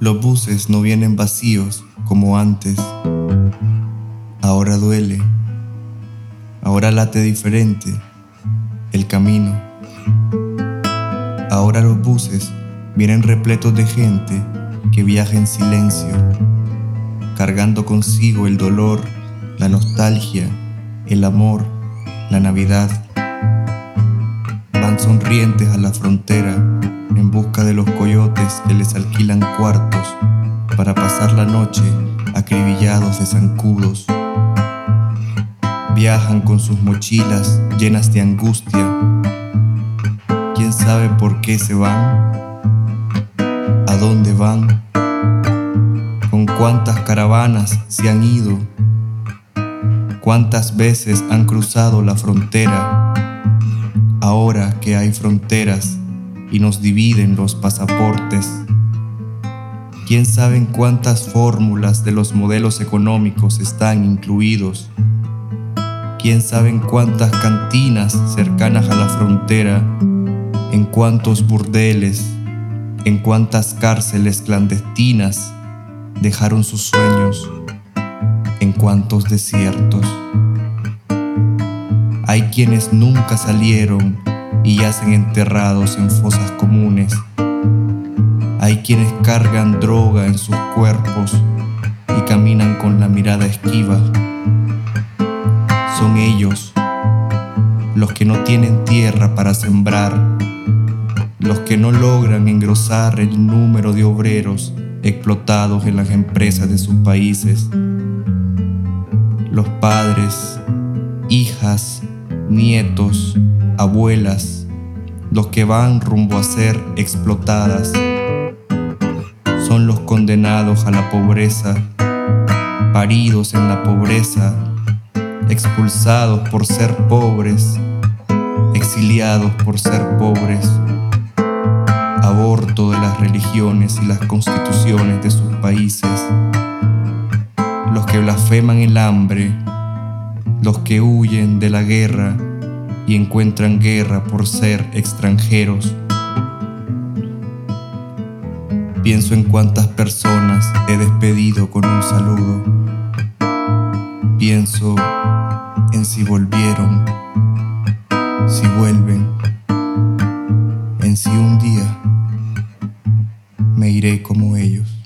Los buses no vienen vacíos como antes. Ahora duele. Ahora late diferente el camino. Ahora los buses vienen repletos de gente que viaja en silencio, cargando consigo el dolor, la nostalgia, el amor, la Navidad. Van sonrientes a la frontera busca de los coyotes que les alquilan cuartos para pasar la noche acribillados de zancudos. Viajan con sus mochilas llenas de angustia. ¿Quién sabe por qué se van? ¿A dónde van? ¿Con cuántas caravanas se han ido? ¿Cuántas veces han cruzado la frontera? Ahora que hay fronteras y nos dividen los pasaportes. ¿Quién sabe en cuántas fórmulas de los modelos económicos están incluidos? ¿Quién sabe en cuántas cantinas cercanas a la frontera? ¿En cuántos burdeles? ¿En cuántas cárceles clandestinas dejaron sus sueños? ¿En cuántos desiertos? Hay quienes nunca salieron y yacen enterrados en fosas comunes. Hay quienes cargan droga en sus cuerpos y caminan con la mirada esquiva. Son ellos los que no tienen tierra para sembrar, los que no logran engrosar el número de obreros explotados en las empresas de sus países. Los padres, hijas, nietos, abuelas, los que van rumbo a ser explotadas son los condenados a la pobreza, paridos en la pobreza, expulsados por ser pobres, exiliados por ser pobres, aborto de las religiones y las constituciones de sus países, los que blasfeman el hambre, los que huyen de la guerra y encuentran guerra por ser extranjeros Pienso en cuántas personas he despedido con un saludo. Pienso en si volvieron, si vuelven, en si un día me iré como ellos.